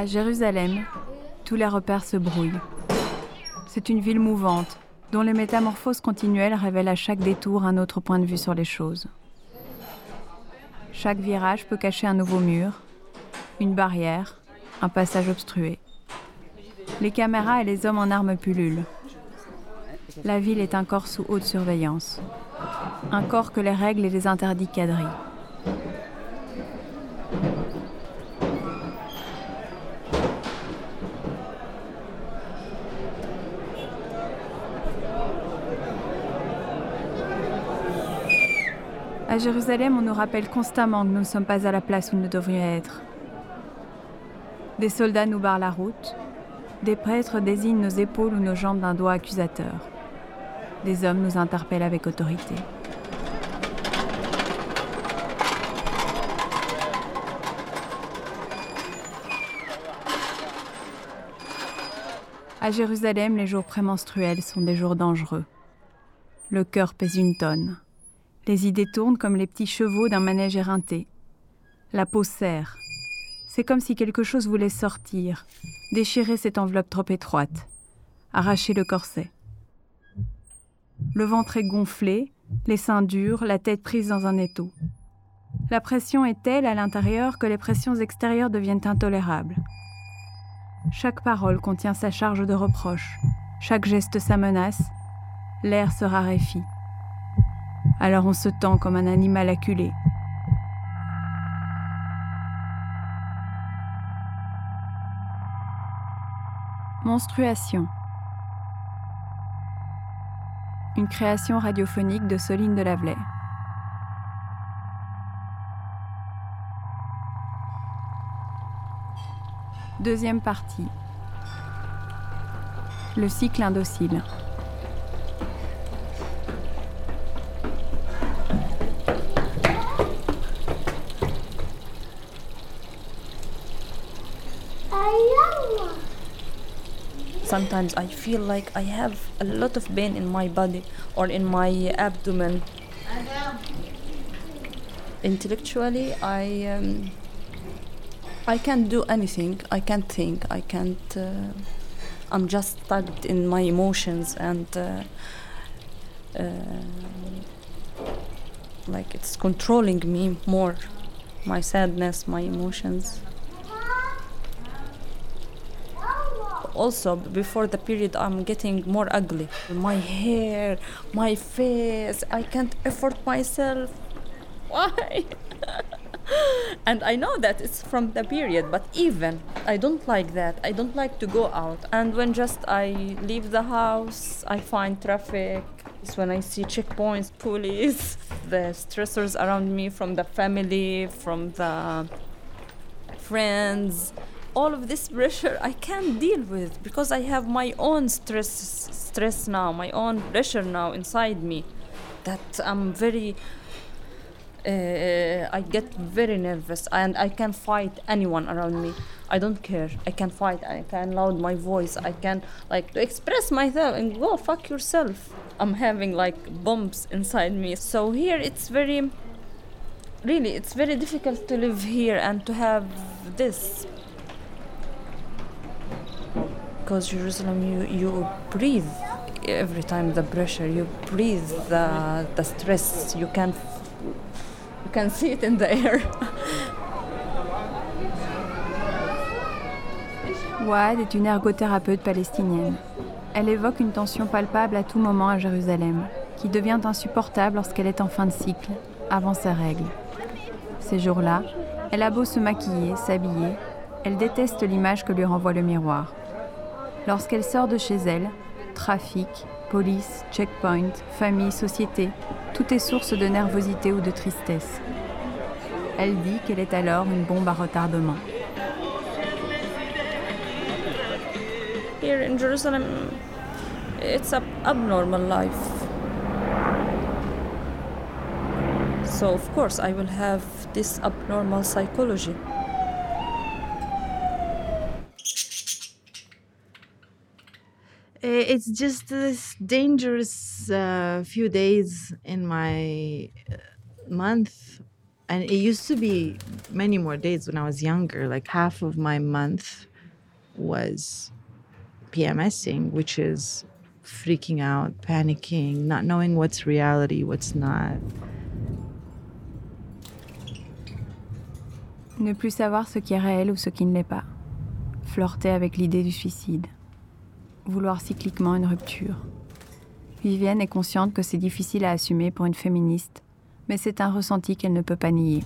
À Jérusalem, tous les repères se brouillent. C'est une ville mouvante, dont les métamorphoses continuelles révèlent à chaque détour un autre point de vue sur les choses. Chaque virage peut cacher un nouveau mur, une barrière, un passage obstrué. Les caméras et les hommes en armes pullulent. La ville est un corps sous haute surveillance. Un corps que les règles et les interdits quadrillent. À Jérusalem, on nous rappelle constamment que nous ne sommes pas à la place où nous devrions être. Des soldats nous barrent la route, des prêtres désignent nos épaules ou nos jambes d'un doigt accusateur. Des hommes nous interpellent avec autorité. À Jérusalem, les jours prémenstruels sont des jours dangereux. Le cœur pèse une tonne. Les idées tournent comme les petits chevaux d'un manège éreinté. La peau serre. C'est comme si quelque chose voulait sortir, déchirer cette enveloppe trop étroite, arracher le corset. Le ventre est gonflé, les seins durs, la tête prise dans un étau. La pression est telle à l'intérieur que les pressions extérieures deviennent intolérables. Chaque parole contient sa charge de reproche, chaque geste sa menace, l'air se raréfie. Alors on se tend comme un animal acculé. Monstruation. Une création radiophonique de Soline de Lavelay. Deuxième partie. Le cycle indocile. Sometimes I feel like I have a lot of pain in my body or in my abdomen. Intellectually, I um, I can't do anything. I can't think. I can't. Uh, I'm just stuck in my emotions and. Uh, uh, like it's controlling me more my sadness my emotions also before the period i'm getting more ugly. My hair my face i can't afford myself. Why? And i know that it's from the period but even i don't like that. I don't like to go out. And when just i leave the house i find traffic. It's when i see checkpoints police the stressors around me from the family from the friends all of this pressure I can't deal with because I have my own stress stress now, my own pressure now inside me that I'm very uh, I get very nervous and I can fight anyone around me. I don't care. I can fight. I can loud my voice. I can like to express myself and go fuck yourself. I'm having like bombs inside me. So here it's very really it's very difficult to live here and to have this because Jerusalem, you, you breathe every time the pressure, you breathe the, stress, you can, you can see it in the air. Ouad est une ergothérapeute palestinienne. Elle évoque une tension palpable à tout moment à Jérusalem, qui devient insupportable lorsqu'elle est en fin de cycle, avant ses règles. Ces jours-là, elle a beau se maquiller, s'habiller, elle déteste l'image que lui renvoie le miroir. Lorsqu'elle sort de chez elle, trafic, police, checkpoint, famille, société, tout est source de nervosité ou de tristesse. Elle dit qu'elle est alors une bombe à retardement. Here in Jerusalem, it's a abnormal life. So of course I will have this abnormal psychology. It's just this dangerous uh, few days in my uh, month, and it used to be many more days when I was younger, like half of my month was PMSing, which is freaking out, panicking, not knowing what's reality, what's not. Ne plus savoir ce qui est réel ou ce qui ne l'est pas. Flirter avec l'idée du suicide. Vouloir cycliquement une rupture. Vivienne est consciente que c'est difficile à assumer pour une féministe, mais c'est un ressenti qu'elle ne peut pas nier.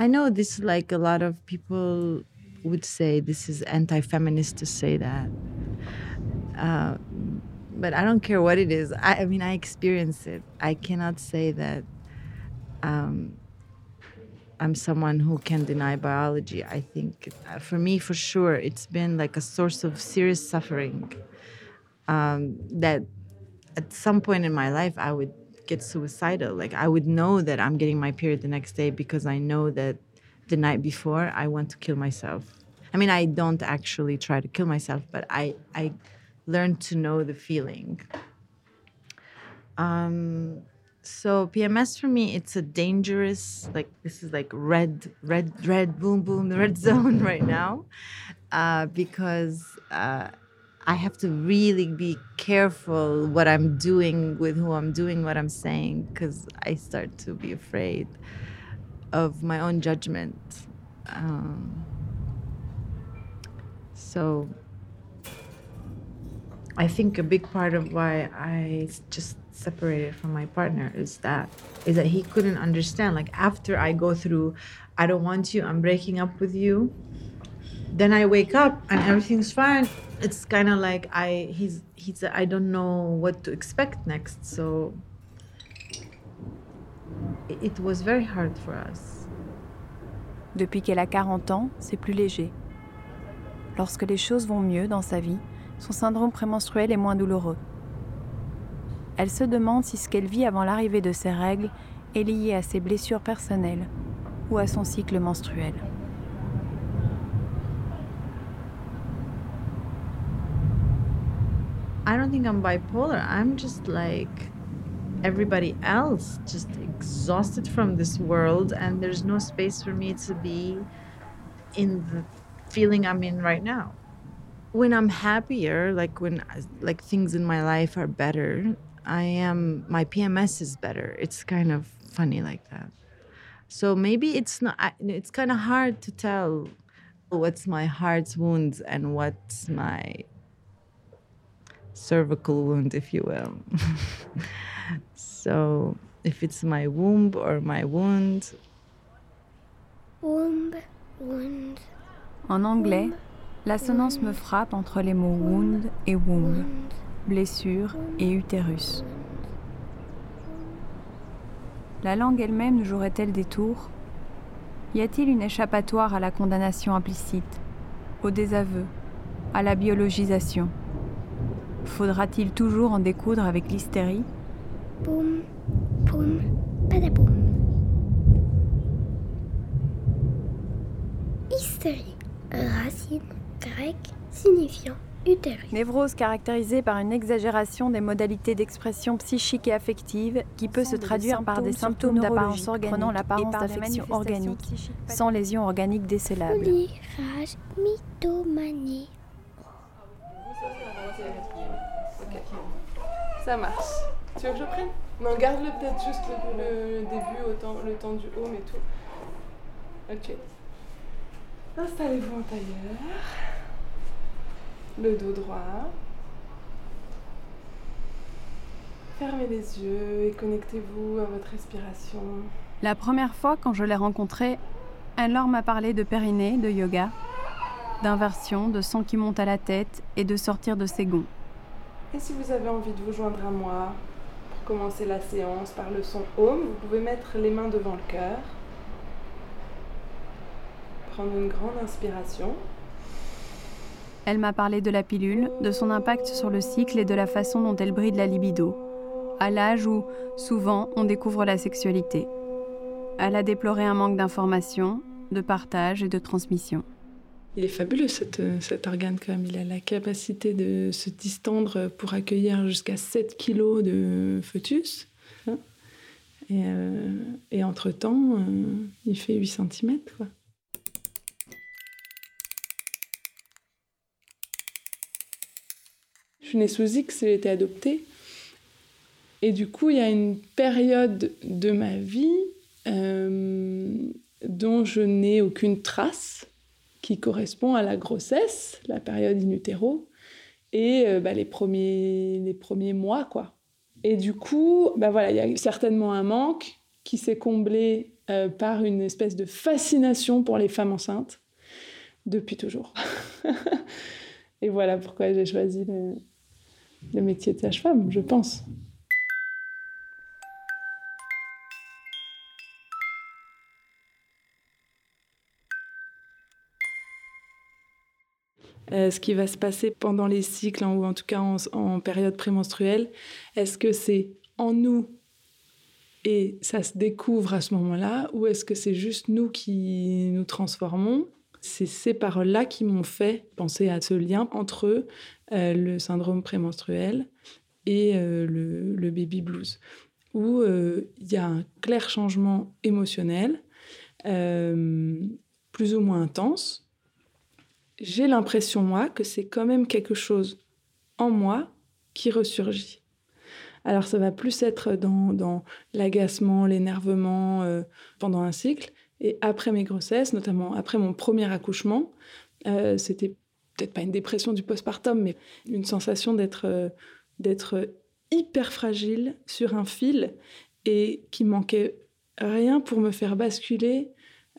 I know this like a lot of people would say this is anti-feminist to say that. Uh, but I don't care what it is. I, I mean, I experience it. I cannot say that um, I'm someone who can deny biology. I think uh, for me, for sure, it's been like a source of serious suffering. Um, that at some point in my life, I would get suicidal. Like I would know that I'm getting my period the next day because I know that the night before I want to kill myself. I mean, I don't actually try to kill myself, but I I learned to know the feeling. Um, so PMS for me, it's a dangerous like this is like red, red, red, boom, boom, the red zone right now, uh, because uh, I have to really be careful what I'm doing with who I'm doing what I'm saying, because I start to be afraid of my own judgment. Um, so I think a big part of why I just separated from my partner is that is that he couldn't understand like after I go through I don't want you I'm breaking up with you then I wake up and everything's fine it's kind of like I he's he's I don't know what to expect next so it, was very hard for us Depuis qu'elle a 40 ans, c'est plus léger. Lorsque les choses vont mieux dans sa vie, son syndrome prémenstruel est moins douloureux. Elle se demande si ce qu'elle vit avant l'arrivée de ses règles est lié à ses blessures personnelles ou à son cycle menstruel. I don't think I'm bipolar. I'm just like everybody else, just exhausted from this world, and there's no space for me to be in the feeling I'm in right now. When I'm happier, like when like things in my life are better, I am my PMS is better. It's kind of funny like that. So maybe it's not. It's kind of hard to tell what's my heart's wounds and what's my cervical wound, if you will. so if it's my womb or my wound, Womb, wound, En anglais, l'assonance me frappe entre les mots wound et womb, wound, blessure et utérus. La langue elle-même nous jouerait-elle des tours? Y a-t-il une échappatoire à la condamnation implicite, au désaveu, à la biologisation? Faudra-t-il toujours en découdre avec l'hystérie? Boum, boum. Hystérie, racine grecque signifiant utérus. Névrose caractérisée par une exagération des modalités d'expression psychique et affective qui peut se traduire par des symptômes d'apparence organique prenant l'apparence d'affection organique, sans lésion organique décélable. Polyrage, mythomanie. Ça marche. Tu veux que je prenne? Non, garde-le peut-être juste le, le début, autant, le temps du home et tout. Ok. Installez-vous en tailleur. Le dos droit. Fermez les yeux et connectez-vous à votre respiration. La première fois quand je l'ai rencontrée, Anne-Laure m'a parlé de périnée, de yoga, d'inversion, de sang qui monte à la tête et de sortir de ses gonds. Et si vous avez envie de vous joindre à moi pour commencer la séance par le son home, vous pouvez mettre les mains devant le cœur. Prendre une grande inspiration. Elle m'a parlé de la pilule, de son impact sur le cycle et de la façon dont elle bride la libido, à l'âge où, souvent, on découvre la sexualité. Elle a déploré un manque d'information, de partage et de transmission. Il est fabuleux cet, cet organe quand même. Il a la capacité de se distendre pour accueillir jusqu'à 7 kilos de fœtus. hein. Et, euh, et entre-temps, euh, il fait 8 cm. Quoi. Je suis née sous X, j'ai été adoptée. Et du coup, il y a une période de ma vie euh, dont je n'ai aucune trace, qui correspond à la grossesse, la période in utero, et euh, bah, les, premiers, les premiers mois, quoi. Et du coup, bah, voilà, il y a certainement un manque qui s'est comblé euh, par une espèce de fascination pour les femmes enceintes, depuis toujours. et voilà pourquoi j'ai choisi le, le métier de sage-femme, je pense. Euh, ce qui va se passer pendant les cycles, hein, ou en tout cas en, en période prémenstruelle, est-ce que c'est en nous et ça se découvre à ce moment-là, ou est-ce que c'est juste nous qui nous transformons C'est ces paroles-là qui m'ont fait penser à ce lien entre euh, le syndrome prémenstruel et euh, le, baby blues, où euh, il y a un clair changement émotionnel, plus ou moins intense, j'ai l'impression, moi, que c'est quand même quelque chose en moi qui ressurgit. Alors, ça va plus être dans, l'agacement, l'énervement pendant un cycle. Et après mes grossesses, notamment après mon premier accouchement, euh, c'était peut-être pas une dépression du postpartum, mais une sensation d'être euh, d'être hyper fragile sur un fil et qui manquait rien pour me faire basculer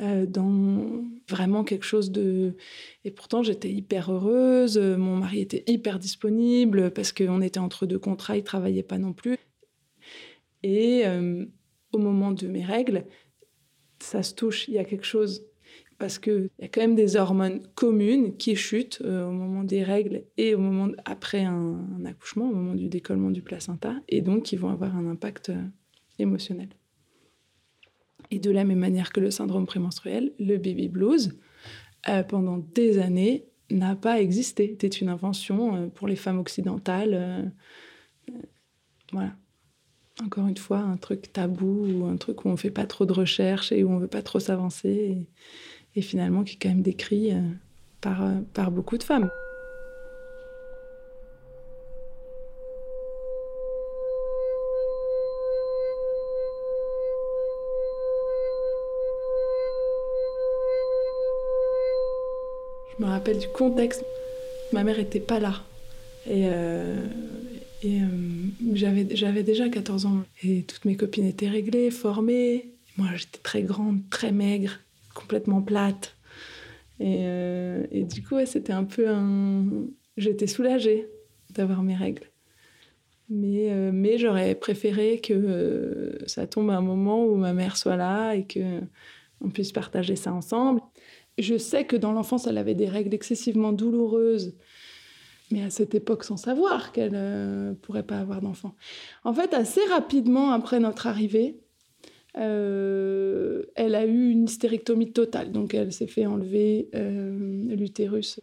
euh, dans vraiment quelque chose de... Et pourtant, j'étais hyper heureuse, mon mari était hyper disponible parce qu'on était entre deux contrats, il travaillait pas non plus. Et au moment de mes règles, ça se touche, il y a quelque chose. Parce qu'il y a quand même des hormones communes qui chutent euh, au moment des règles et au moment après un, accouchement, au moment du décollement du placenta, et donc qui vont avoir un impact euh, émotionnel. Et de la même manière que le syndrome prémenstruel, le baby blues, euh, pendant des années, n'a pas existé. C'était une invention pour les femmes occidentales. voilà. Encore une fois, un truc tabou ou un truc où on fait pas trop de recherches et où on veut pas trop s'avancer. Et, finalement, qui est quand même décrit euh, par, euh, par beaucoup de femmes. Je me rappelle du contexte. Ma mère était pas là. Euh, euh, j'avais, déjà 14 ans. Et toutes mes copines étaient réglées, formées. Moi, j'étais très grande, très maigre, complètement plate. Et, euh, du coup, c'était un peu un... J'étais soulagée d'avoir mes règles. Mais, euh, mais j'aurais préféré que ça tombe à un moment où ma mère soit là et que on puisse partager ça ensemble. Je sais que dans l'enfance, elle avait des règles excessivement douloureuses, mais à cette époque sans savoir qu'elle ne pourrait pas avoir d'enfant. En fait, assez rapidement après notre arrivée, euh, elle a eu une hystérectomie totale, donc elle s'est fait enlever euh, l'utérus.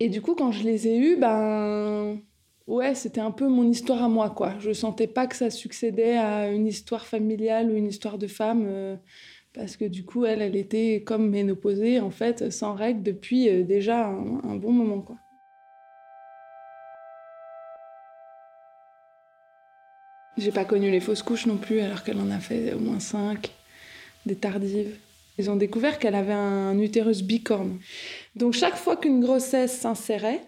Et du coup, quand je les ai eus, ben ouais, c'était un peu mon histoire à moi, quoi. Je sentais pas que ça succédait à une histoire familiale ou une histoire de femme. euh, parce que du coup, elle, elle était comme ménopausée, en fait, sans règles depuis euh, déjà un, un bon moment, quoi. J'ai pas connu les fausses couches non plus, alors qu'elle en a fait au moins cinq, des tardives. Ils ont découvert qu'elle avait un utérus bicorne. Donc chaque fois qu'une grossesse s'insérait,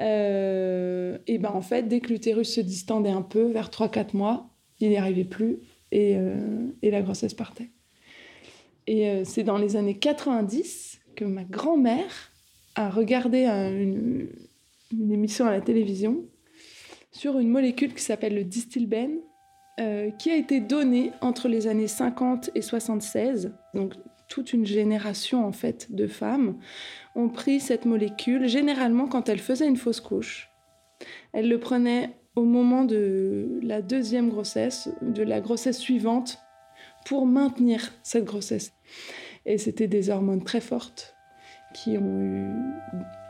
euh, et ben en fait, dès que l'utérus se distendait un peu, vers 3-4 mois, il n'y arrivait plus et, euh, et la grossesse partait. Et euh, c'est dans les années 90 que ma grand-mère a regardé un- une, une émission à la télévision sur une molécule qui s'appelle le distilbène, euh, qui a été donnée entre les années 50 et 76. Donc toute une génération en fait de femmes ont pris cette molécule, généralement quand elles faisaient une fausse couche. Elles le prenaient au moment de la deuxième grossesse, de la grossesse suivante, pour maintenir cette grossesse. Et c'était des hormones très fortes qui ont eu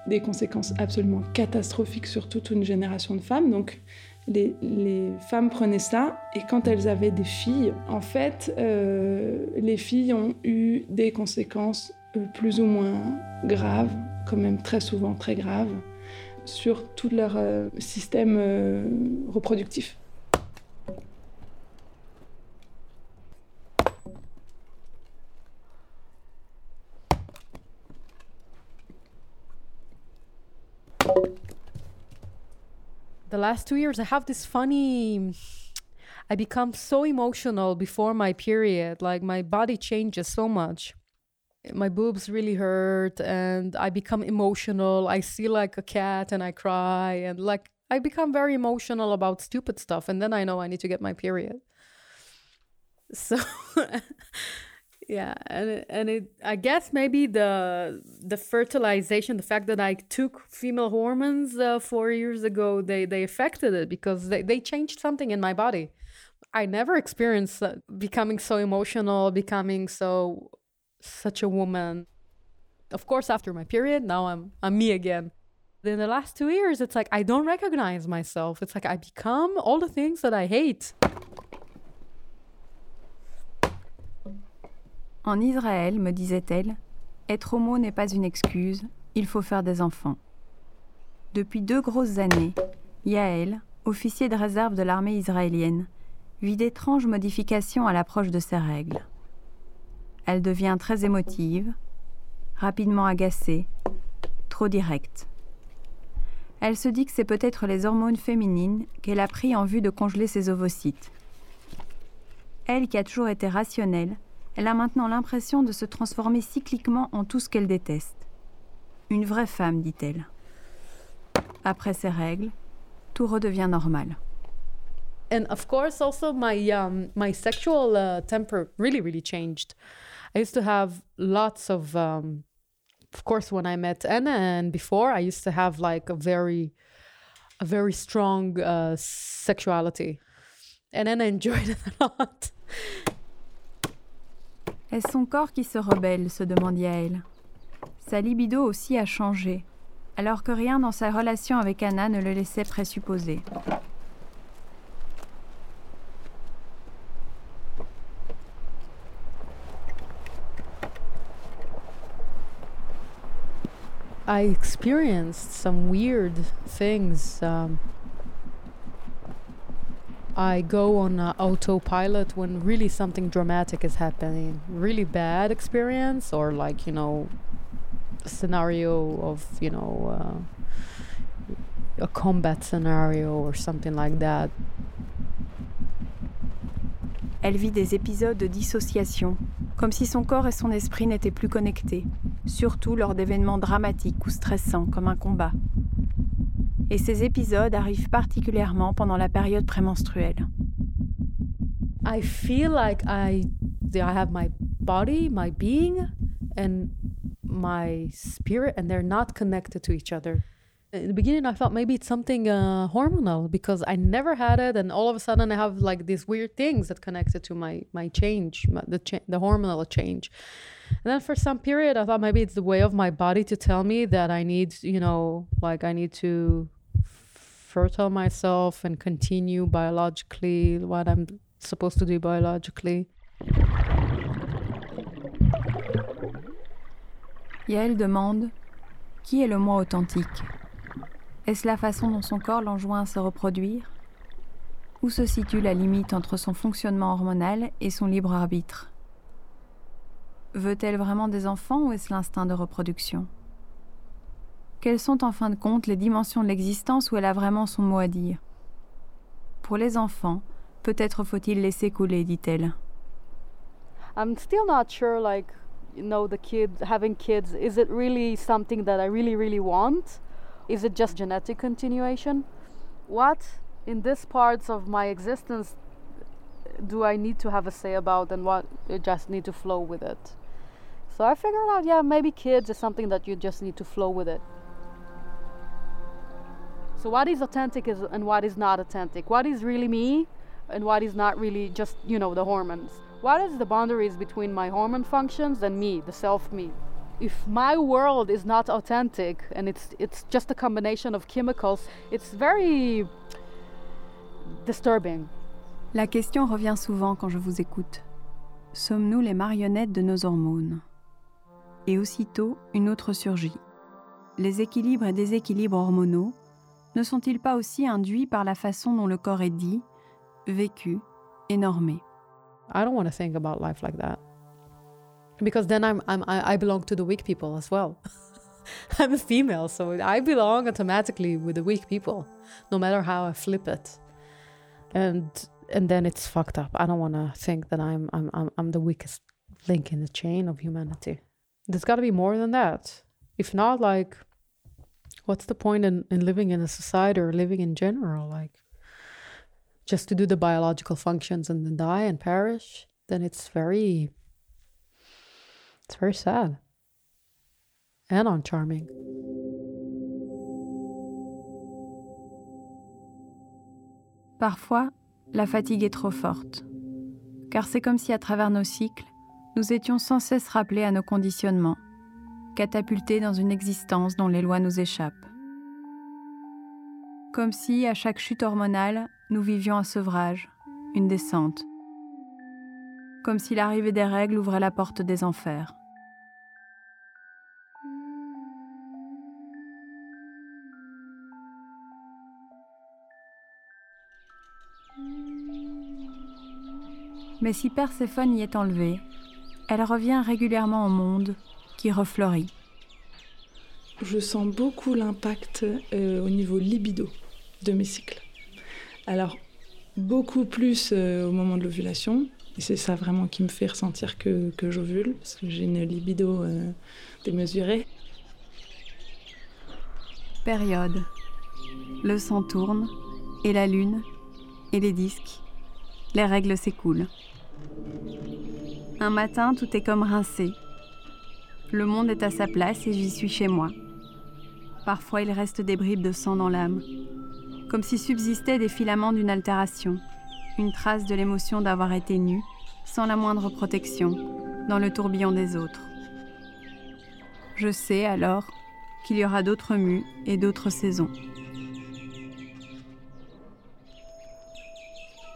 des conséquences absolument catastrophiques sur toute une génération de femmes. Donc, les, femmes prenaient ça et quand elles avaient des filles, en fait, euh, les filles ont eu des conséquences euh, plus ou moins graves, quand même très souvent très graves, sur tout leur euh, système reproductif. The last two years i have this funny i become so emotional before my period. Like my body changes so much. My boobs really hurt and i become emotional. I see like a cat and i cry and like i become very emotional about stupid stuff and then i know i need to get my period. So yeah and it, and it i guess maybe the the fertilization the fact that i took female hormones uh, four years ago they they affected it because they, they changed something in my body. I never experienced uh, becoming so emotional becoming so such a woman. Of course after my period now i'm i'm me again. In the last two years it's like i don't recognize myself. It's like i become all the things that i hate En Israël, me disait-elle, être homo n'est pas une excuse, il faut faire des enfants. Depuis deux grosses années, Yael, officier de réserve de l'armée israélienne, vit d'étranges modifications à l'approche de ses règles. Elle devient très émotive, rapidement agacée, trop directe. Elle se dit que c'est peut-être les hormones féminines qu'elle a pris en vue de congeler ses ovocytes. Elle qui a toujours été rationnelle, elle a maintenant l'impression de se transformer cycliquement en tout ce qu'elle déteste. Une vraie femme, dit-elle. Après ces règles, tout redevient normal. and of course also my um my sexual uh, temper really really changed i used to have lots of um of course when i met anna and before i used to have like a very a very strong uh, sexuality and anna enjoyed it a lot Est-ce son corps qui se rebelle se demande Yael. Sa libido aussi a changé, alors que rien dans sa relation avec Anna ne le laissait présupposer. I go on uh, autopilot when really something dramatic is happening. Really bad experience, or like, you know, scenario of, you know, uh, a combat scenario or something like that. Elle vit des épisodes de dissociation, comme si son corps et son esprit n'étaient plus connectés, surtout lors d'événements dramatiques ou stressants comme un combat. Et ces épisodes arrivent particulièrement pendant la période prémenstruelle. I feel like I, I have my body, my being, and my spirit, and they're not connected to each other. In the beginning, I thought maybe it's something uh, hormonal because I never had it, and all of a sudden I have like these weird things that connected to my my change, my, the cha- the hormonal change. And then for some period, I thought maybe it's the way of my body to tell me that I need, you know, like I need to fertile myself and continue biologically what I'm supposed to do biologically. Yael demande Qui est le moi authentique? Est-ce la façon dont son corps l'enjoint à se reproduire? Où se situe la limite entre son fonctionnement hormonal et son libre arbitre? Veut-elle vraiment des enfants ou est-ce l'instinct de reproduction? Quelles sont en fin de compte les dimensions de l'existence où elle a vraiment son mot à dire? Pour les enfants, peut-être faut-il laisser couler, dit-elle. I'm still not sure, like, you know, the kid, having kids, is it really something that I really, really want? Is it just genetic continuation? What in this parts of my existence do I need to have a say about and what you just need to flow with it? So I figured out, yeah, maybe kids is something that you just need to flow with it. So what is authentic is and what is not authentic? What is really me and what is not really just, you know, the hormones? What is the boundaries between my hormone functions and me, the self me? if my world is not authentic and it's it's just a combination of chemicals, it's very disturbing. La question revient souvent quand je vous écoute. Sommes-nous les marionnettes de nos hormones? Et aussitôt, une autre surgit. Les équilibres et déséquilibres hormonaux ne sont-ils pas aussi induits par la façon dont le corps est dit, vécu et normé I don't want to think about life like that. Because then I'm, I'm I belong to the weak people as well. I'm a female, so I belong automatically with the weak people, no matter how I flip it. And and then it's fucked up. I don't want to think that I'm I'm I'm I'm the weakest link in the chain of humanity. There's got to be more than that. If not, like, what's the point in, in living in a society or living in general? Like, just to do the biological functions and then die and perish? Then it's very, it's very sad and uncharming. Parfois, la fatigue est trop forte, car c'est comme si à travers nos cycles, nous étions sans cesse rappelés à nos conditionnements, catapultés dans une existence dont les lois nous échappent. Comme si, à chaque chute hormonale, nous vivions un sevrage, une descente. Comme si l'arrivée des règles ouvrait la porte des enfers. Mais si Perséphone y est enlevée, elle revient régulièrement au monde qui refleurit. Je sens beaucoup l'impact euh, au niveau libido de mes cycles. Alors, beaucoup plus euh, au moment de l'ovulation. Et c'est ça vraiment qui me fait ressentir que, que j'ovule, parce que j'ai une libido euh, démesurée. Période. Le sang tourne, et la lune, et les disques. Les règles s'écoulent. Un matin, tout est comme rincé. Le monde est à sa place et j'y suis chez moi. Parfois, il reste des bribes de sang dans l'âme, comme si subsistaient des filaments d'une altération, une trace de l'émotion d'avoir été nu, sans la moindre protection, dans le tourbillon des autres. Je sais alors qu'il y aura d'autres mues et d'autres saisons.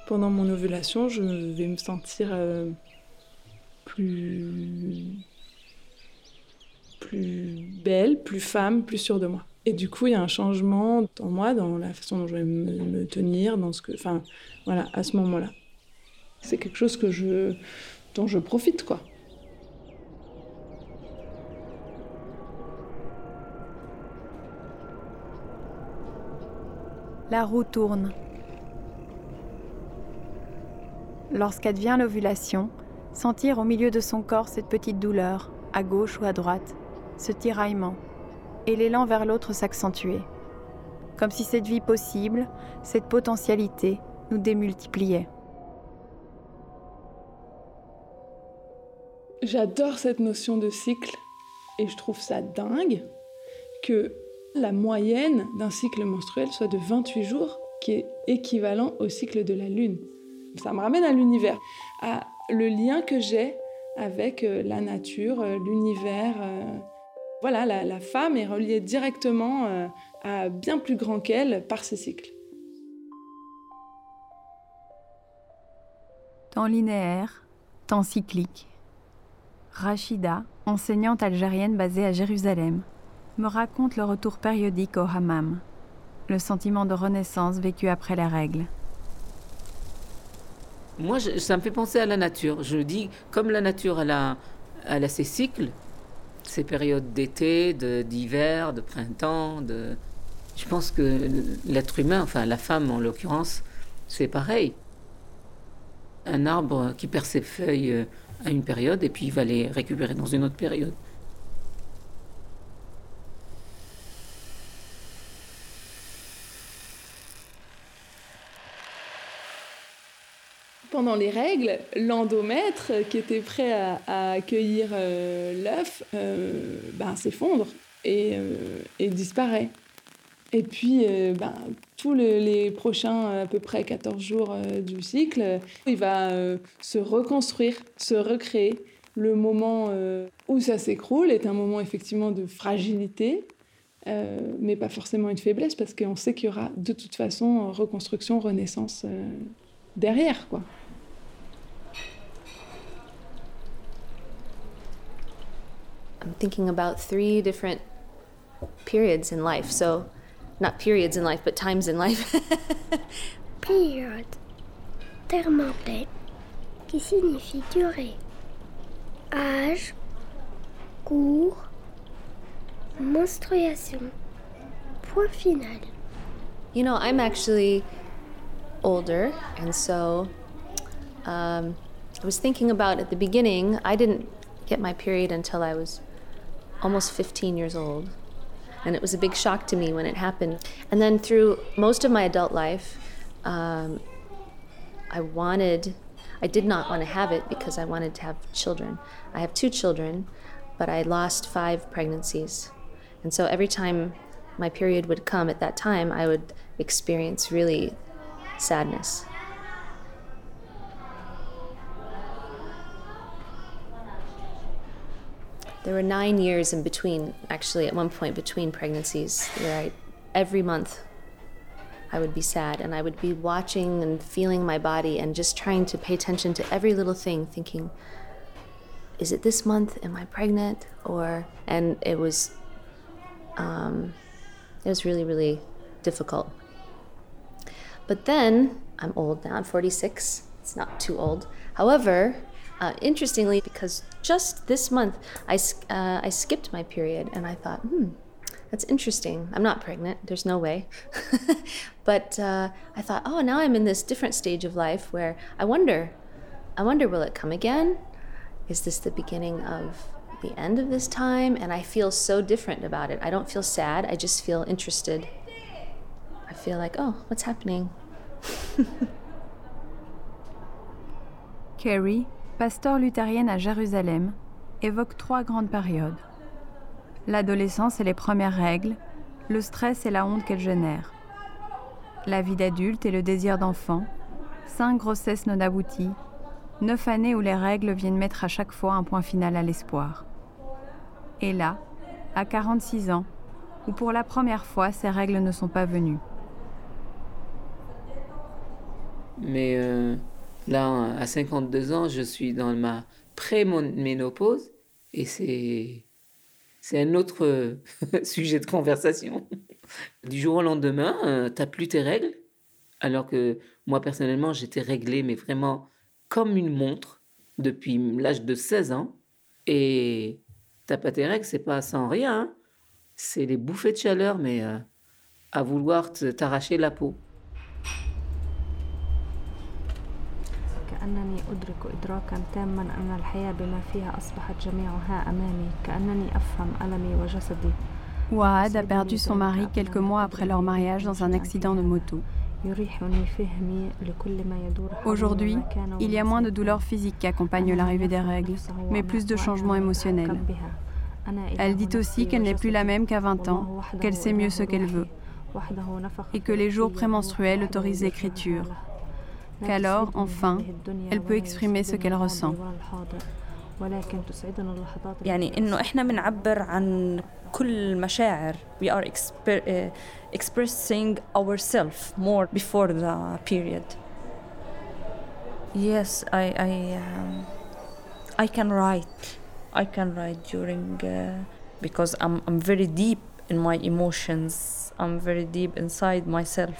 Pendant mon ovulation, je vais me sentir euh, plus plus belle, plus femme, plus sûre de moi. Et du coup, il y a un changement dans moi, dans la façon dont je vais me, tenir, dans ce que, enfin, voilà, à ce moment-là. C'est quelque chose que je, dont je profite, quoi. La roue tourne. Lorsqu'advient l'ovulation, sentir au milieu de son corps cette petite douleur, à gauche ou à droite, ce tiraillement, et l'élan vers l'autre s'accentuer. Comme si cette vie possible, cette potentialité, nous démultipliait. J'adore cette notion de cycle et je trouve ça dingue que la moyenne d'un cycle menstruel soit de 28 jours, qui est équivalent au cycle de la Lune. Ça me ramène à l'univers, à le lien que j'ai avec euh, la nature, euh, l'univers. Voilà, la, la femme est reliée directement euh, à bien plus grand qu'elle par ses cycles. Temps linéaire, temps cyclique. Rachida, enseignante algérienne basée à Jérusalem, me raconte le retour périodique au hammam, le sentiment de renaissance vécu après les règles. Moi, je- ça me fait penser à la nature. Je dis, comme la nature, elle a, elle a ses cycles, ses périodes d'été, de- d'hiver, de, printemps. De... Je pense que l'être humain, enfin la femme en l'occurrence, c'est pareil. Un arbre qui perd ses feuilles euh, à une période et puis il va les récupérer dans une autre période. Pendant les règles, l'endomètre, qui était prêt à, accueillir euh, l'œuf, euh, ben, s'effondre et, euh, et disparaît. Et puis, ben, tous le- les prochains à peu près 14 jours du cycle, il va se reconstruire, se recréer. le moment où ça s'écroule est un moment effectivement de fragilité, mais pas forcément une faiblesse, parce qu'on sait qu'il y aura de toute façon reconstruction, renaissance derrière, quoi. I'm thinking about three different periods in life. So, not periods in life, but times in life. Period. Terme anglais qui signifie durée. Âge. Cours. Menstruation. Point final. you know, I'm actually older, and so um, I was thinking about at the beginning, I didn't get my period until I was almost 15 years old. And it was a big shock to me when it happened. And then through most of my adult life, um, I wanted, I did not want to have it because I wanted to have children. I have two children, but I lost five pregnancies. And so every time my period would come at that time, I would experience really sadness. There were nine years in between, actually, at one point between pregnancies, where I, every month I would be sad and I would be watching and feeling my body and just trying to pay attention to every little thing, thinking, is it this month? Am I pregnant? Or, and it was, um, it was really, really difficult. But then, I'm old now, I'm 46, it's not too old. However, uh, interestingly, because just this month I, uh, I skipped my period and I thought, hmm, that's interesting. I'm not pregnant, there's no way. but uh, I thought, oh, now I'm in this different stage of life where I wonder, I wonder, will it come again? Is this the beginning of the end of this time? And I feel so different about it. I don't feel sad, I just feel interested. I feel like, oh, what's happening? Carrie, pasteur luthérienne à Jérusalem, évoque trois grandes périodes. L'adolescence et les premières règles, le stress et la honte qu'elles génèrent. La vie d'adulte et le désir d'enfant, cinq grossesses non abouties, neuf années où les règles viennent mettre à chaque fois un point final à l'espoir. Et là, à 46 ans, où pour la première fois ces règles ne sont pas venues. Mais euh, là, à 52 ans, je suis dans ma pré-ménopause et c'est un autre euh, sujet de conversation. Du jour au lendemain, euh, t'as plus tes règles, alors que moi personnellement, j'étais réglée, mais vraiment comme une montre depuis l'âge de 16 ans. Et t'as pas tes règles, c'est pas sans rien. hein. C'est les bouffées de chaleur, mais euh, à vouloir t'arracher la peau. كأنني أدرك إدراكا تاما أن الحياة بما فيها أصبحت جميعها أمامي كأنني أفهم ألمي وجسدي Ouad a perdu son mari quelques mois après leur mariage dans un accident de moto. يريحني فهمي لكل ما يدور حولي Aujourd'hui, وما كان il y a وما moins de سيكون. douleurs physiques qui accompagnent أنه l'arrivée des يفهم règles, نفسه mais وأنا- plus de وأنه changements émotionnels. يتحكم بها. أنا Elle إله dit aussi نفسي qu'elle n'est plus la وجسدي même qu'à 20 ans, والله وحده qu'elle sait mieux ce إله qu'elle روحي. veut, وحده نفخ et que les jours في prémenstruels روحي autorisent وحده l'écriture, يشرح له. لا qu'alors, تسعدني enfin, هذه الدنيا elle peut ولا exprimer ce يسعدني qu'elle الماضي ressent. ولا الحاضر. ولكن تسعدني اللحظات التي يعني انه احنا بنعبر عن كل المشاعر we are exper- uh, expressing ourselves more before the period yes I I um, I can write I can write during uh, because I'm I'm very deep in my emotions I'm very deep inside myself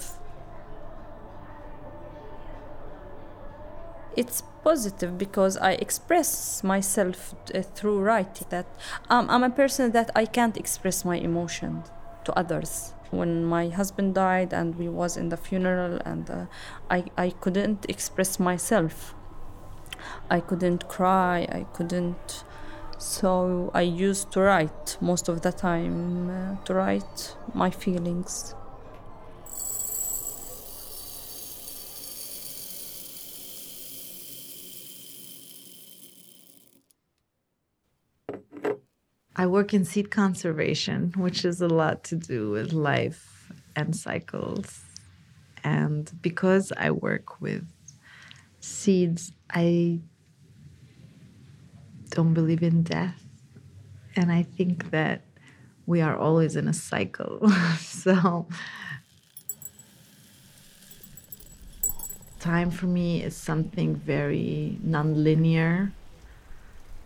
It's positive because I express myself uh, through writing. That um, I'm a person that I can't express my emotion to others. When my husband died and we was in the funeral and uh, I I couldn't express myself. I couldn't cry. I couldn't. So I used to write most of the time uh, to write my feelings. I work in seed conservation, which is a lot to do with life and cycles. And because I work with seeds, I don't believe in death. And I think that we are always in a cycle. so, time for me is something very nonlinear.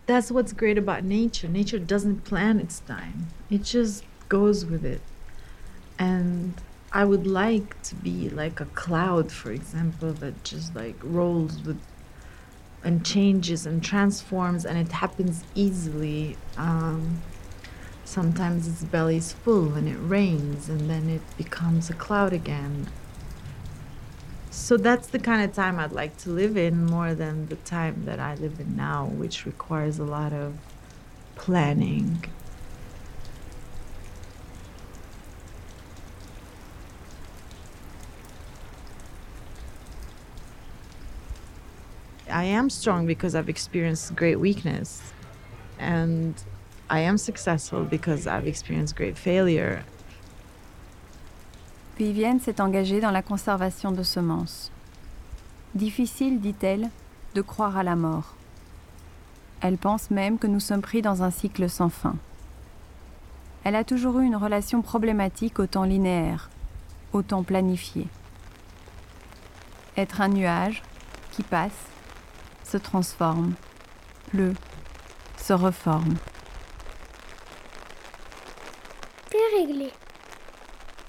That's what's great about nature. Nature doesn't plan its time, it just goes with it. And I would like to be like a cloud, for example, that just like rolls with and changes and transforms, and it happens easily. Um, sometimes its belly is full and it rains, and then it becomes a cloud again. So that's the kind of time I'd like to live in more than the time that I live in now, which requires a lot of planning. I am strong because I've experienced great weakness. And I am successful because I've experienced great failure. Vivienne s'est engagée dans la conservation de semences. Difficile, dit-elle, de croire à la mort. Elle pense même que nous sommes pris dans un cycle sans fin. Elle a toujours eu une relation problématique au temps linéaire, au temps planifié. Être un nuage qui passe, se transforme, pleut, se reforme. Déréglé,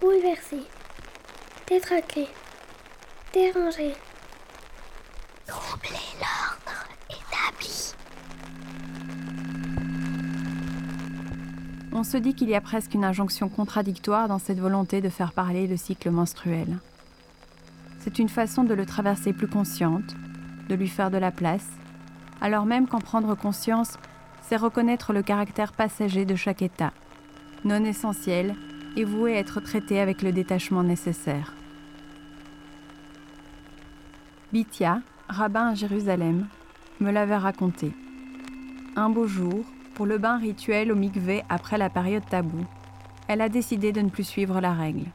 bouleversé, détraqué, dérangé. Troubler l'ordre établi. On se dit qu'il y a presque une injonction contradictoire dans cette volonté de faire parler le cycle menstruel. C'est une façon de le traverser plus consciente, de lui faire de la place, alors même qu'en prendre conscience, c'est reconnaître le caractère passager de chaque état, non essentiel et voué à être traité avec le détachement nécessaire. Bithia, rabbin à Jérusalem, me l'avait raconté. Un beau jour, pour le bain rituel au mikvé après la période taboue, elle a décidé de ne plus suivre la règle.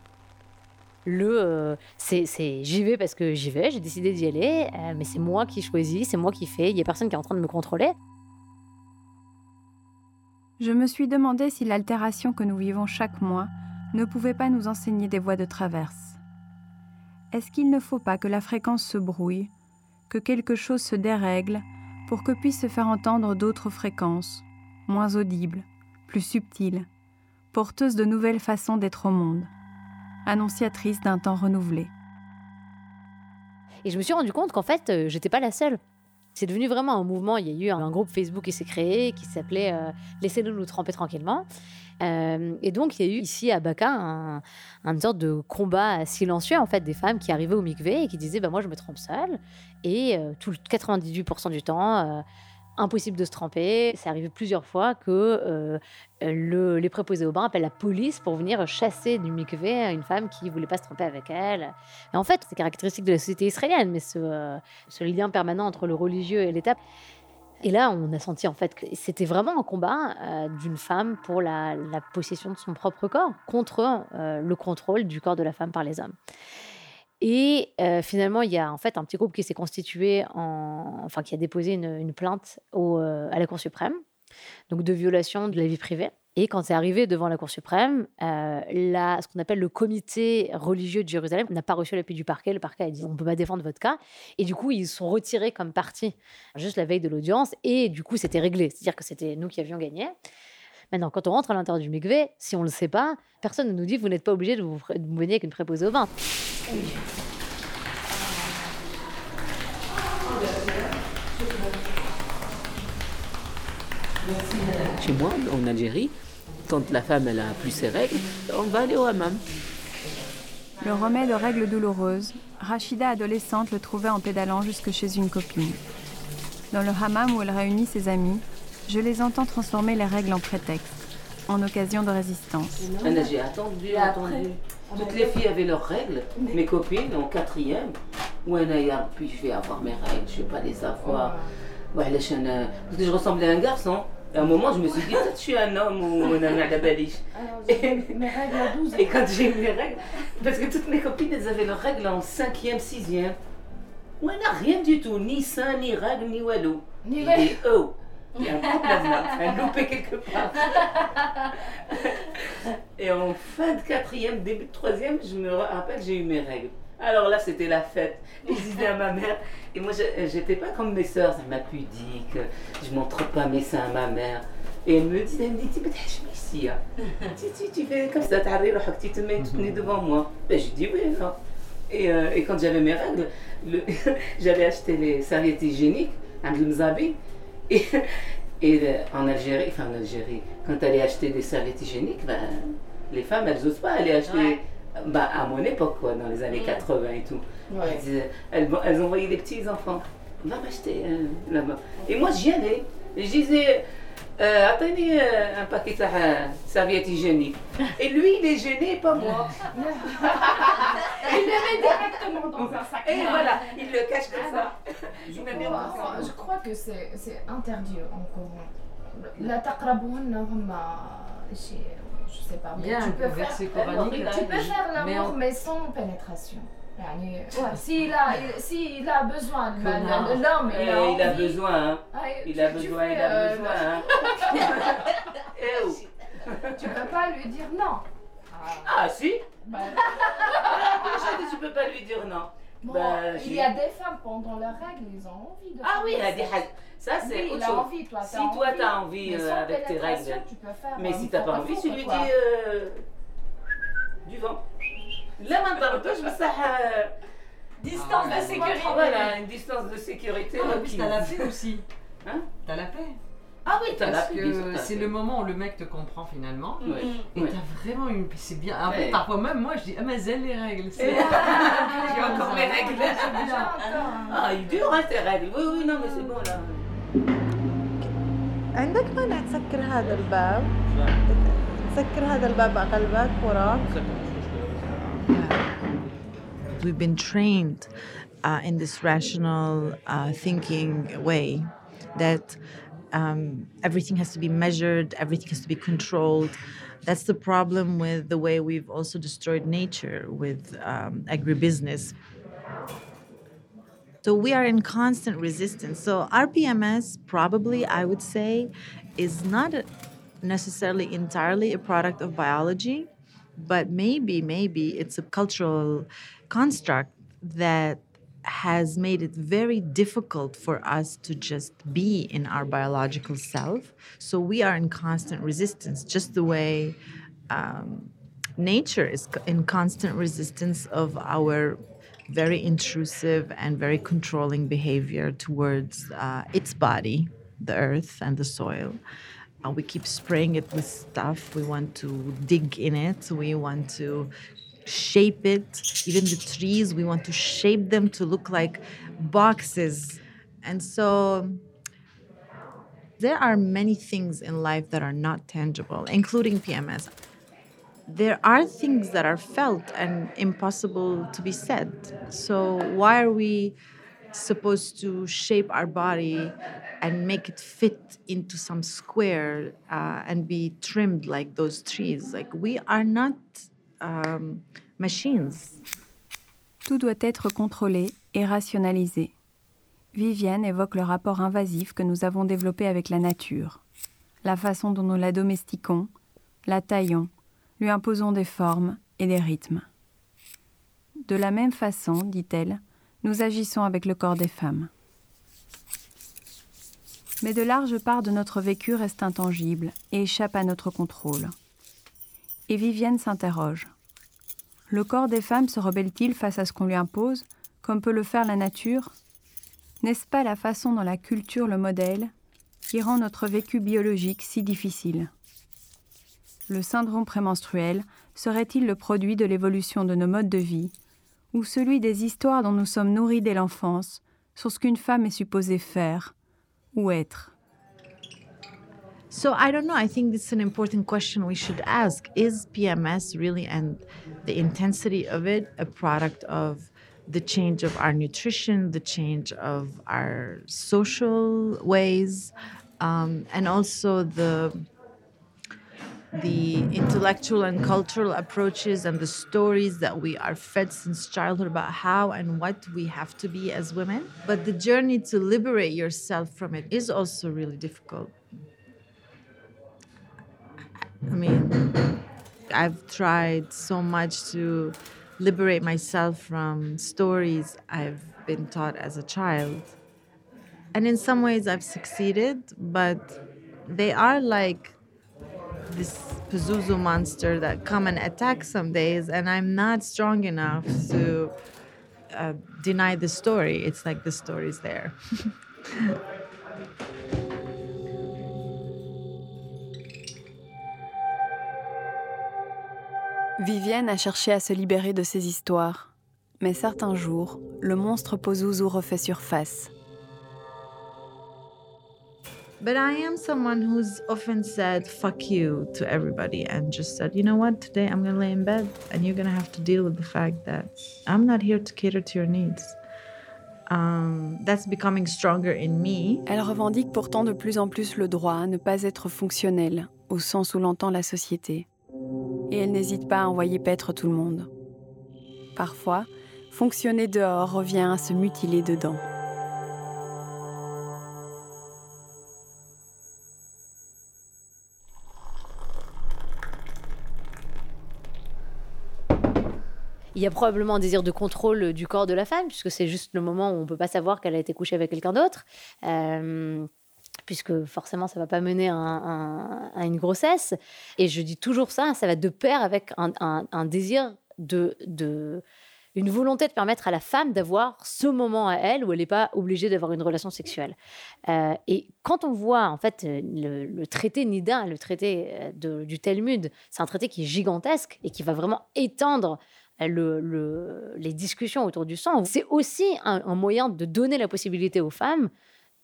Le, euh, c'est, j'y vais parce que j'y vais, j'ai décidé d'y aller, euh, mais c'est moi qui choisis, c'est moi qui fais, il y a personne qui est en train de me contrôler. Je me suis demandé si l'altération que nous vivons chaque mois ne pouvait pas nous enseigner des voies de traverse. Est-ce qu'il ne faut pas que la fréquence se brouille, que quelque chose se dérègle pour que puissent se faire entendre d'autres fréquences, moins audibles, plus subtiles, porteuses de nouvelles façons d'être au monde, annonciatrices d'un temps renouvelé? Et je me suis rendu compte qu'en fait, euh, j'étais pas la seule. C'est devenu vraiment un mouvement. Il y a eu un groupe Facebook qui s'est créé qui s'appelait euh, Laissez-nous nous tremper tranquillement. Euh, et donc, il y a eu ici à Baka un, une sorte de combat silencieux en fait des femmes qui arrivaient au mikvé et qui disaient bah, Moi, je me trompe seule. Et euh, tout le 98% du temps, impossible de se tremper. C'est arrivé plusieurs fois que euh, le, les préposés au bain appellent la police pour venir chasser du mikvé une femme qui voulait pas se tremper avec elle. Et en fait, c'est caractéristique de la société israélienne, mais ce, lien permanent entre le religieux et l'État. Et là, on a senti en fait que c'était vraiment un combat euh, d'une femme pour la, la possession de son propre corps contre euh, le contrôle du corps de la femme par les hommes. Et finalement, il y a en fait un petit groupe qui s'est constitué, en, enfin qui a déposé une, plainte à la Cour suprême, donc de violation de la vie privée. Et quand c'est arrivé devant la Cour suprême, ce qu'on appelle le comité religieux de Jérusalem n'a pas reçu l'appui du parquet. Le parquet a dit on ne peut pas défendre votre cas. Et du coup, ils sont retirés comme partie juste la veille de l'audience. Et du coup, c'était réglé. C'est-à-dire que c'était nous qui avions gagné. Maintenant, quand on rentre à l'intérieur du mikvé, si on ne le sait pas, personne ne nous dit vous n'êtes pas obligé de vous, de vous baigner avec une préposée au bain. Chez moi, en Algérie, quand la femme elle a plus ses règles, on va aller au hammam. Le remède aux règles douloureuses, Rachida adolescente le trouvait en pédalant jusque chez une copine. Dans le hammam où elle réunit ses amis, je les entends transformer les règles en prétexte, en occasion de résistance. Anna, j'ai attendu, attendu. Toutes les filles avaient leurs règles. Mes copines en quatrième. Ou Anna, ya, puis je vais avoir mes règles, je vais pas les avoir. Ouais, la chaîne, euh, parce que je ressemblais à un garçon. Et à un moment, je me suis dit, peut-être je suis un homme ou un homme à la baliche. Mes règles à 12 Et quand j'ai eu mes règles, parce que toutes mes copines, elles avaient leurs règles en cinquième, sixième. Ou elle n'a rien du tout, ni sein, ni règles, ni walou. Ni règles. oh, Il y a un problème là, un loupé quelque part. Et en fin de quatrième, début de troisième, je me rappelle, j'ai eu mes règles. Alors là, c'était la fête. Je disais à ma mère, et moi, je- j'étais pas comme mes sœurs, ça m'a pudique, je montre pas mes seins à ma mère. Et elle me dit, elle me dit, tu ici, hein. tu, tu, tu fais comme ça, t'arrives, tu te mets, tu te mets devant moi. Ben, je dis oui, non. Et, euh, et quand j'avais mes règles, le- j'allais acheter les serviettes hygiéniques, un mzabi. Et, et euh, en Algérie, enfin en Algérie, quand tu allais acheter des serviettes hygiéniques, ben, les femmes, elles n'osent pas aller acheter. Bah, à mon époque, quoi, dans les années 80 et tout. Ouais. Elles, disaient- elles, elles envoyaient des petits enfants. Va m'acheter euh, là-bas. Et moi, j'y allais. Je disais, euh, attendez euh, un paquet de euh, serviettes hygiéniques. Et lui, il est gêné, pas moi. Il le met directement dans un sac. Et voilà, il le cache comme ça. Je crois, je crois que c'est c'est interdit en Coran. La taqraboun, je sais pas. Y a tu peux faire, coranique, Tu peux faire mais l'amour, mais sans pénétration. Ouais, S'il a, il- s'il a besoin, l'homme, il a, Eh, il a besoin, hein. Ah, Il a besoin, il a euh, besoin, hein. Eh, oh. Tu peux pas lui dire non. Ah, si Bah, tu peux pas lui dire non. bon, Bah, il y a des femmes pendant leur règle, ils ont envie de Ah faire oui, a ça c'est Oui, il autre a chose. envie, toi, si toi t'as envie euh, avec tes règles, tu peux faire mais si t'as pas envie, tu lui dis euh, du vent. Là maintenant, toi je me sens Distance de sécurité. Voilà, une distance de sécurité. Ah, mais requise. t'as la paix aussi. Hein T'as la paix. Ah oui, t'as la Parce paix, bien sûr, que t'as la c'est paix. le moment où le mec te comprend finalement. Ouais. Et Ouais. t'as vraiment une. C'est bien. En fait, Ouais. parfois même moi je dis Ah, mais elle les règles. c'est- Eh, J'ai encore mes règles. C'est bien. Ah, il dure hein, tes règles. Oui, oui, non, mais c'est bon là. عندك مانع تسكر هذا الباب تسكر هذا الباب على قلبك وراك We've been trained uh, in this rational uh, thinking way that um, everything has to be measured, everything has to be controlled. That's the problem with the way we've also destroyed nature with um, agribusiness. So we are in constant resistance. So RPMS probably, I would say, is not necessarily entirely a product of biology, but maybe, maybe it's a cultural construct that has made it very difficult for us to just be in our biological self. So we are in constant resistance, just the way um, nature is in constant resistance of our very intrusive and very controlling behavior towards uh, its body, the earth and the soil. We keep spraying it with stuff. We want to dig in it. We want to shape it. Even the trees, we want to shape them to look like boxes. And so there are many things in life that are not tangible, including PMS. There are things that are felt and impossible to be said. So, why are we supposed to shape our body and make it fit into some square uh, and be trimmed like those trees? Like, we are not um, machines. Tout doit être contrôlé et rationalisé. Viviane évoque le rapport invasif que nous avons développé avec la nature, la façon dont nous la domestiquons, la taillons, lui imposons des formes et des rythmes. De la même façon, dit-elle, nous agissons avec le corps des femmes. Mais de larges parts de notre vécu restent intangibles et échappent à notre contrôle. Et Vivienne s'interroge. Le corps des femmes se rebelle-t-il face à ce qu'on lui impose, comme peut le faire la nature? N'est-ce pas la façon dont la culture le modèle qui rend notre vécu biologique si difficile? Le syndrome prémenstruel serait-il le produit de l'évolution de nos modes de vie, ou celui des histoires dont nous sommes nourris dès l'enfance sur ce qu'une femme est supposée faire ou être So I don't know. I think this is an important question we should ask. Is PMS really and the intensity of it a product of the change of our nutrition, the change of our social ways, um, and also the the intellectual and cultural approaches and the stories that we are fed since childhood about how and what we have to be as women. But the journey to liberate yourself from it is also really difficult. I mean, I've tried so much to liberate myself from stories I've been taught as a child. And in some ways, I've succeeded, but they are like this Pazuzu monster that come and attack some days, and I'm not strong enough to uh, deny the story. It's like the story's there. Vivienne a cherché à se libérer de ces histoires, mais certains jours, le monstre Pazuzu refait surface. But I am someone who's often said fuck you to everybody and just said, you know what, today I'm gonna lay in bed and you're gonna have to deal with the fact that I'm not here to cater to your needs. Um, that's becoming stronger in me. Elle revendique pourtant de plus en plus le droit à ne pas être fonctionnelle, au sens où l'entend la société. Et elle n'hésite pas à envoyer paître tout le monde. Parfois, fonctionner dehors revient à se mutiler dedans. Il y a probablement un désir de contrôle du corps de la femme, puisque c'est juste le moment où on ne peut pas savoir qu'elle a été couchée avec quelqu'un d'autre. Euh, puisque forcément, ça va pas mener à, une grossesse. Et je dis toujours ça, ça va de pair avec un, désir de, de, une volonté de permettre à la femme d'avoir ce moment à elle où elle n'est pas obligée d'avoir une relation sexuelle. Euh, et quand on voit en fait le, traité Nida, le traité de, du Talmud, c'est un traité qui est gigantesque et qui va vraiment étendre le, le, les discussions autour du sang. C'est aussi un, moyen de donner la possibilité aux femmes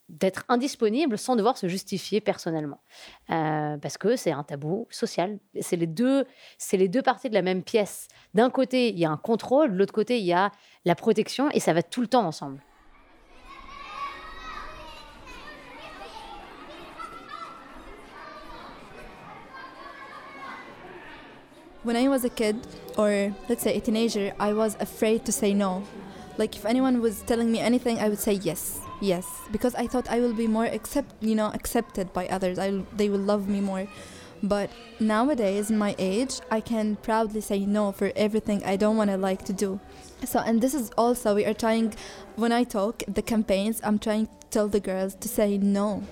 d'être indisponibles sans devoir se justifier personnellement. Euh, parce que c'est un tabou social. C'est les, deux, c'est les deux parties de la même pièce. D'un côté, il y a un contrôle, de l'autre côté, il y a la protection, et ça va tout le temps ensemble. When I was a kid, or let's say a teenager, I was afraid to say no. Like if anyone was telling me anything, I would say yes, yes, because I thought I will be more accept, you know, accepted by others. I, they will love me more. But nowadays, in my age, I can proudly say no for everything I don't want to like to do. So, and this is also we are trying. When I talk the campaigns, I'm trying to tell the girls to say no.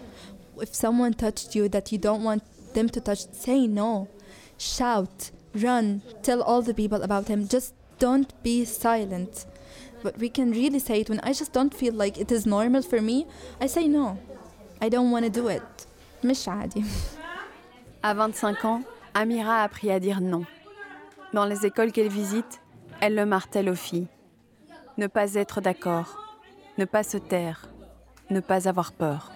If someone touched you that you don't want them to touch, say no. Shout, run, tell all the people about him. Just don't be silent. But we can really say it when I just don't feel like it is normal for me. I say no. I don't want to do it. مش عادي. À 25 ans, Amira a appris à dire non. Dans les écoles qu'elle visite, elle le martèle aux filles. Ne pas être d'accord, ne pas se taire, ne pas avoir peur.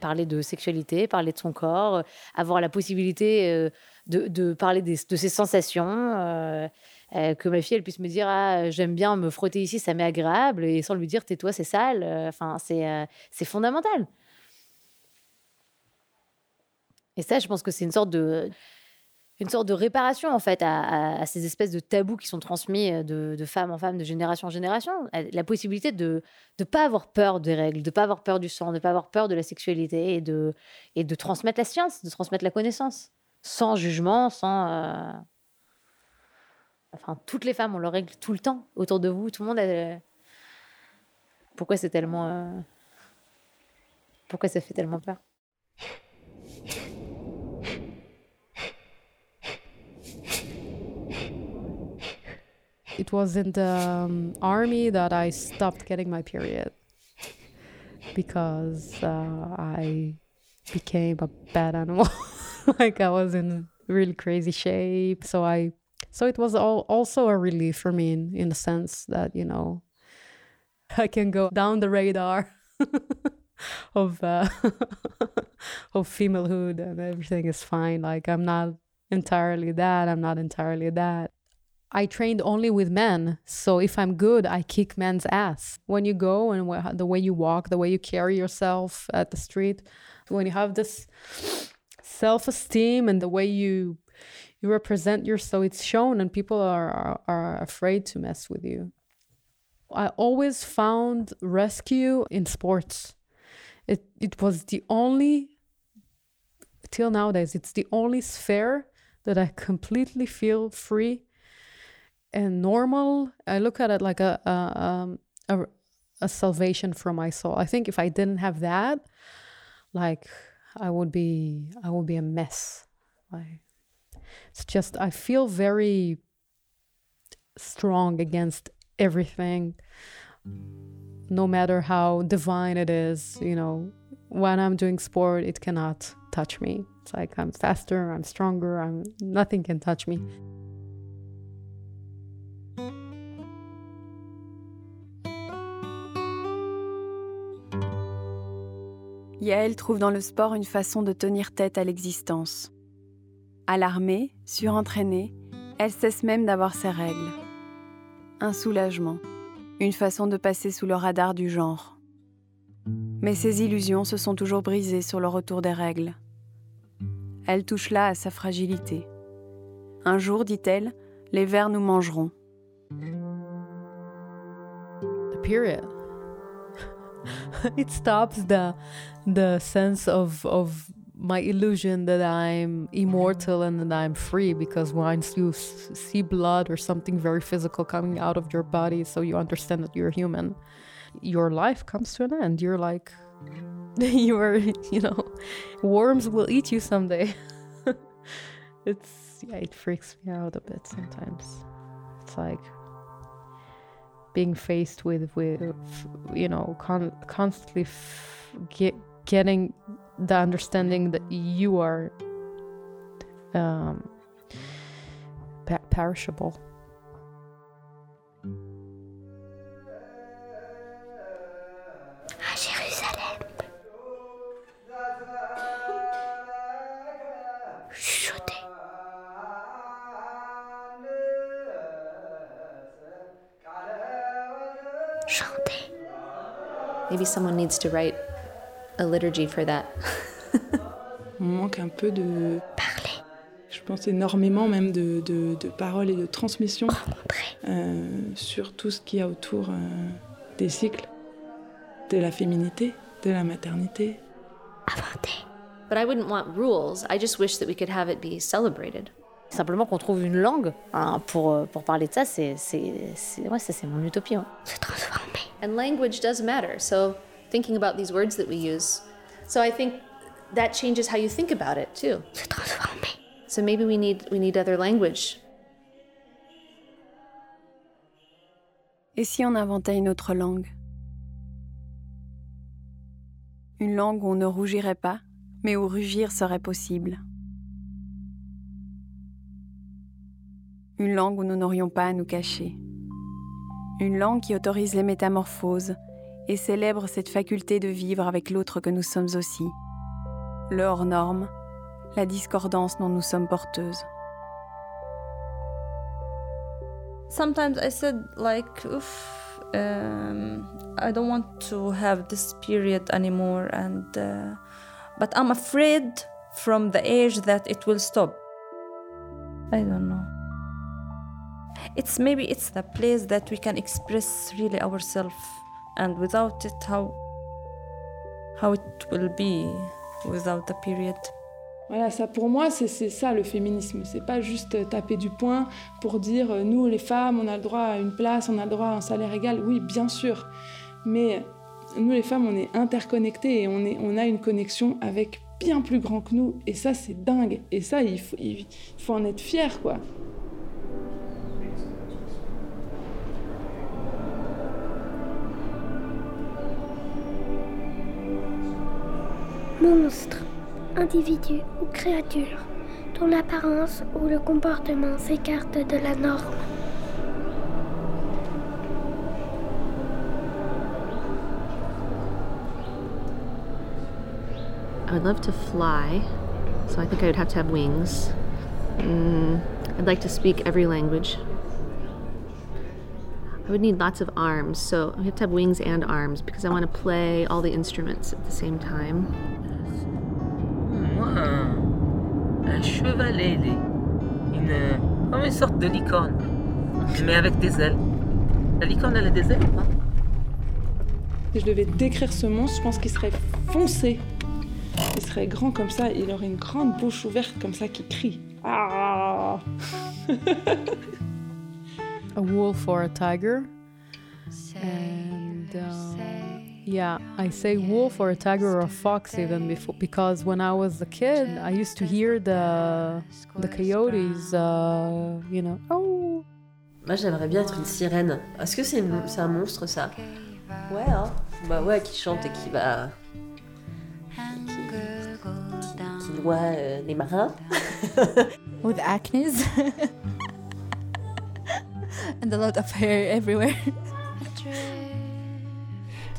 Parler de sexualité, parler de son corps, avoir la possibilité euh, de, parler de ses sensations. Euh, euh, que ma fille elle puisse me dire ah, j'aime bien me frotter ici ça m'est agréable et sans lui dire tais-toi c'est sale enfin c'est euh, c'est fondamental et ça je pense que c'est une sorte de une sorte de réparation en fait à, ces espèces de tabous qui sont transmis de, de, femme en femme, de génération en génération. La possibilité de ne pas avoir peur des règles, de ne pas avoir peur du sang, de ne pas avoir peur de la sexualité et de, et de transmettre la science, de transmettre la connaissance, sans jugement, sans... Euh... Enfin, toutes les femmes ont leurs règles tout le temps autour de vous. Tout le monde a... Pourquoi c'est tellement... Euh... Pourquoi ça fait tellement peur? It was in the um, army that I stopped getting my period because uh, I became a bad animal. like I was in really crazy shape, so I so it was all, also a relief for me in, in the sense that you know I can go down the radar of uh, of femalehood and everything is fine. Like I'm not entirely that. I'm not entirely that. I trained only with men. So if I'm good, I kick men's ass. When you go and wh- the way you walk, the way you carry yourself at the street, when you have this self-esteem and the way you you represent yourself it's shown and people are, are are afraid to mess with you i always found rescue in sports it it was the only till nowadays it's the only sphere that i completely feel free and normal i look at it like a a, um, a, a salvation for my soul. I think if i didn't have that like i would be i would be a mess. Like it's just i feel very strong against everything no matter how divine it is you know. When i'm doing sport it cannot touch me. It's like i'm faster i'm stronger i'm nothing can touch me Yael trouve dans le sport une façon de tenir tête à l'existence. Alarmée, surentraînée, elle cesse même d'avoir ses règles. Un soulagement, une façon de passer sous le radar du genre. Mais ses illusions se sont toujours brisées sur le retour des règles. Elle touche là à sa fragilité. Un jour, dit-elle, les vers nous mangeront. it stops the the sense of of my illusion that i'm immortal and that i'm free because once you s- see blood or something very physical coming out of your body so you understand that you're human your life comes to an end. You're like you're you know worms will eat you someday. It's yeah it freaks me out a bit sometimes. It's like being faced with with you know con- constantly f- get, getting the understanding that you are um, pe- perishable Maybe someone needs to write a liturgy for that. On manque un peu de. Parler. Je pense énormément même de, de, de paroles et de transmission euh, sur tout ce qu'il y a autour euh, des cycles, de la féminité, de la maternité. But I wouldn't want rules. I just wish that we could have it be celebrated. Simplement qu'on trouve une langue hein, pour, euh, pour parler de ça, c'est, c'est, c'est- ouais, ça c'est mon utopie. hein. And language does matter. So thinking about these words that we use. So I think that changes how you think about it too. So maybe we need we need other language. Et si on inventait une autre langue? Une langue où on ne rougirait pas, mais où rugir serait possible. Une langue où nous n'aurions pas à nous cacher. Une langue qui autorise les métamorphoses et célèbre cette faculté de vivre avec l'autre que nous sommes aussi. Le hors-norme, la discordance dont nous sommes porteuses. Sometimes I said like, Oof, um, I don't want to have this period anymore, and uh, but I'm afraid from the age that it will stop. I don't know. It's maybe it's the place that we can express really ourselves, and without it, how how it will be without the period. Voilà, ça pour moi, c'est ça le féminisme. C'est pas juste euh, taper du poing pour dire euh, nous les femmes, on a le droit à une place, on a le droit à un salaire égal. Oui, bien sûr. Mais nous les femmes, on est interconnectées et on a une connexion avec bien plus grand que nous. Et ça, c'est dingue. Et ça, il faut, il faut en être fier, quoi. Monstre, individu ou créature dont l'apparence ou le comportement s'écarte de la norme. I would love to fly, so I think I would have to have wings. Mm, I'd like to speak every language. I would need lots of arms, so I have to have wings and arms because I want to play all the instruments at the same time. Un cheval ailé. Une, comme une sorte de licorne, mais avec des ailes. La licorne, elle a des ailes ou pas? Si je devais décrire ce monstre, je pense qu'il serait foncé. Il serait grand comme ça, il aurait une grande bouche ouverte comme ça qui crie. Ah a wolf or a tiger. And um, yeah, I say wolf or a tiger or a fox even before because when I was a kid, I used to hear the the coyotes, uh, you know, oh. Moi, j'aimerais bien être une sirène. Est-ce que c'est c'est un monstre, ça Ouais, hein Bah ouais, qui chante et qui va... qui, qui, qui noie euh, les marins. with acne and a lot of hair everywhere.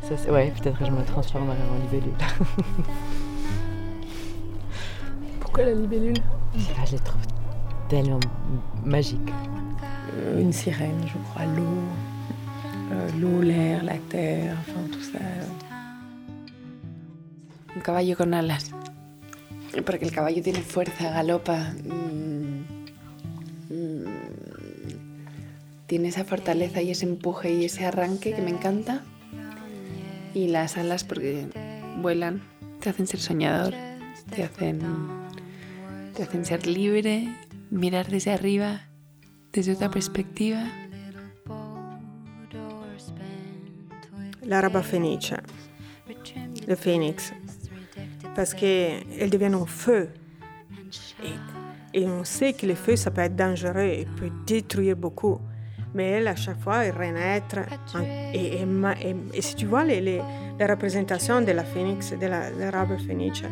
Ça, ouais, peut-être que je me transformerai en libellule. Pourquoi la libellule Je sais pas, je les trouve tellement magiques. Euh, une sirène, je crois, l'eau, euh, l'eau, l'air, la terre, enfin tout ça. Un caballo con alas, porque el caballo tiene fuerza, galopa, mm, mm, tiene esa fortaleza y ese empuje y ese arranque que me encanta. Y las alas porque vuelan, te hacen ser soñador, te hacen, te hacen ser libre, mirar desde arriba, desde otra perspectiva. L'arabe phénice, le phénix, parce qu'elle devient un feu. Et, et on sait que le feu, ça peut être dangereux et peut détruire beaucoup. Mais elle, à chaque fois, elle renaître. en- Et, et ma- et- et si tu vois les, les, les représentations de la phénix, de la- l'arabe phénice,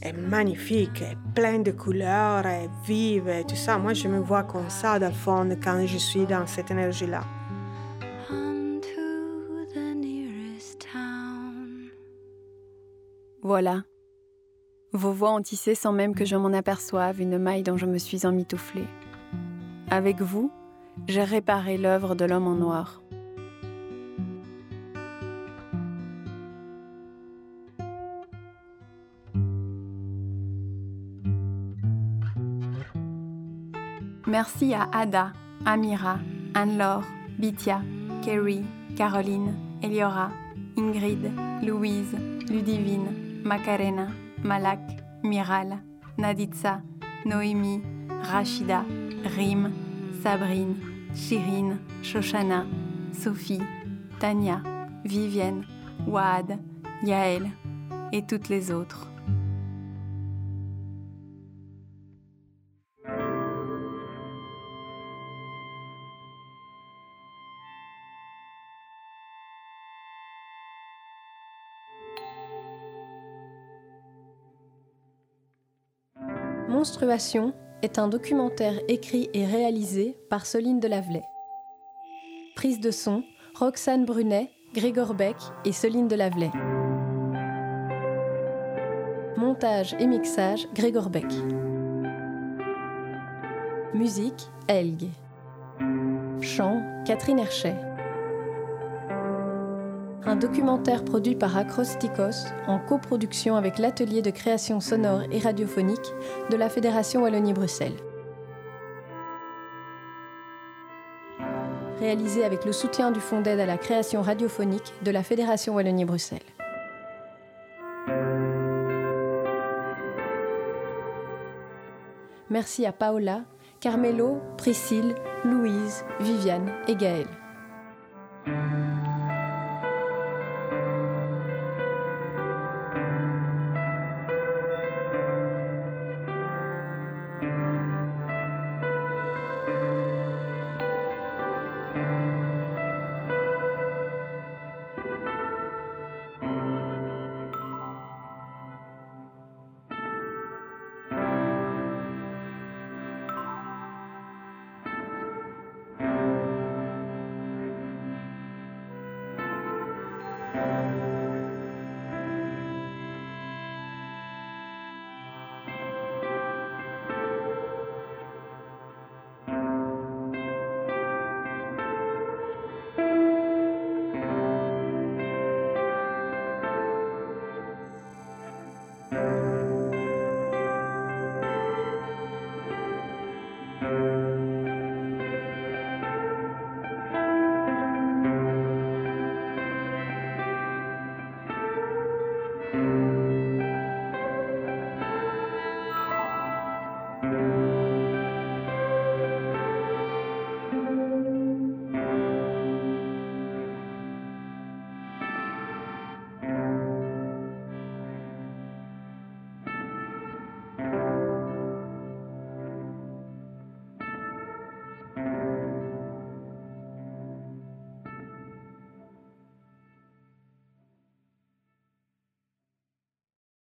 est magnifique, est pleine de couleurs, est vive, et tout ça. Moi, je me vois comme ça, dans le fond, quand je suis dans cette énergie-là. Voilà. Vos voix ont tissé sans même que je m'en aperçoive une maille dont je me suis emmitouflée. Avec vous, j'ai réparé l'œuvre de l'homme en noir. Merci à Ada, Amira, Anne-Laure, Bithia, Kerry, Caroline, Eliora, Ingrid, Louise, Ludivine, Macarena, Malak, Miral, Naditsa, Noémie, Rachida, Rim, Sabrine, Chirine, Shoshana, Sophie, Tania, Vivienne, Waad, Yael et toutes les autres. Est un documentaire écrit et réalisé par Soline Delavelay. Prise de son, Roxane Brunet, Grégor Beck et Soline Delavelay. Montage et mixage, Grégor Beck. Musique, Elg. Chant, Catherine Herchet. Un documentaire produit par Acrostikos en coproduction avec l'atelier de création sonore et radiophonique de la Fédération Wallonie-Bruxelles. Réalisé avec le soutien du Fonds d'aide à la création radiophonique de la Fédération Wallonie-Bruxelles. Merci à Paola, Carmelo, Priscille, Louise, Viviane et Gaëlle.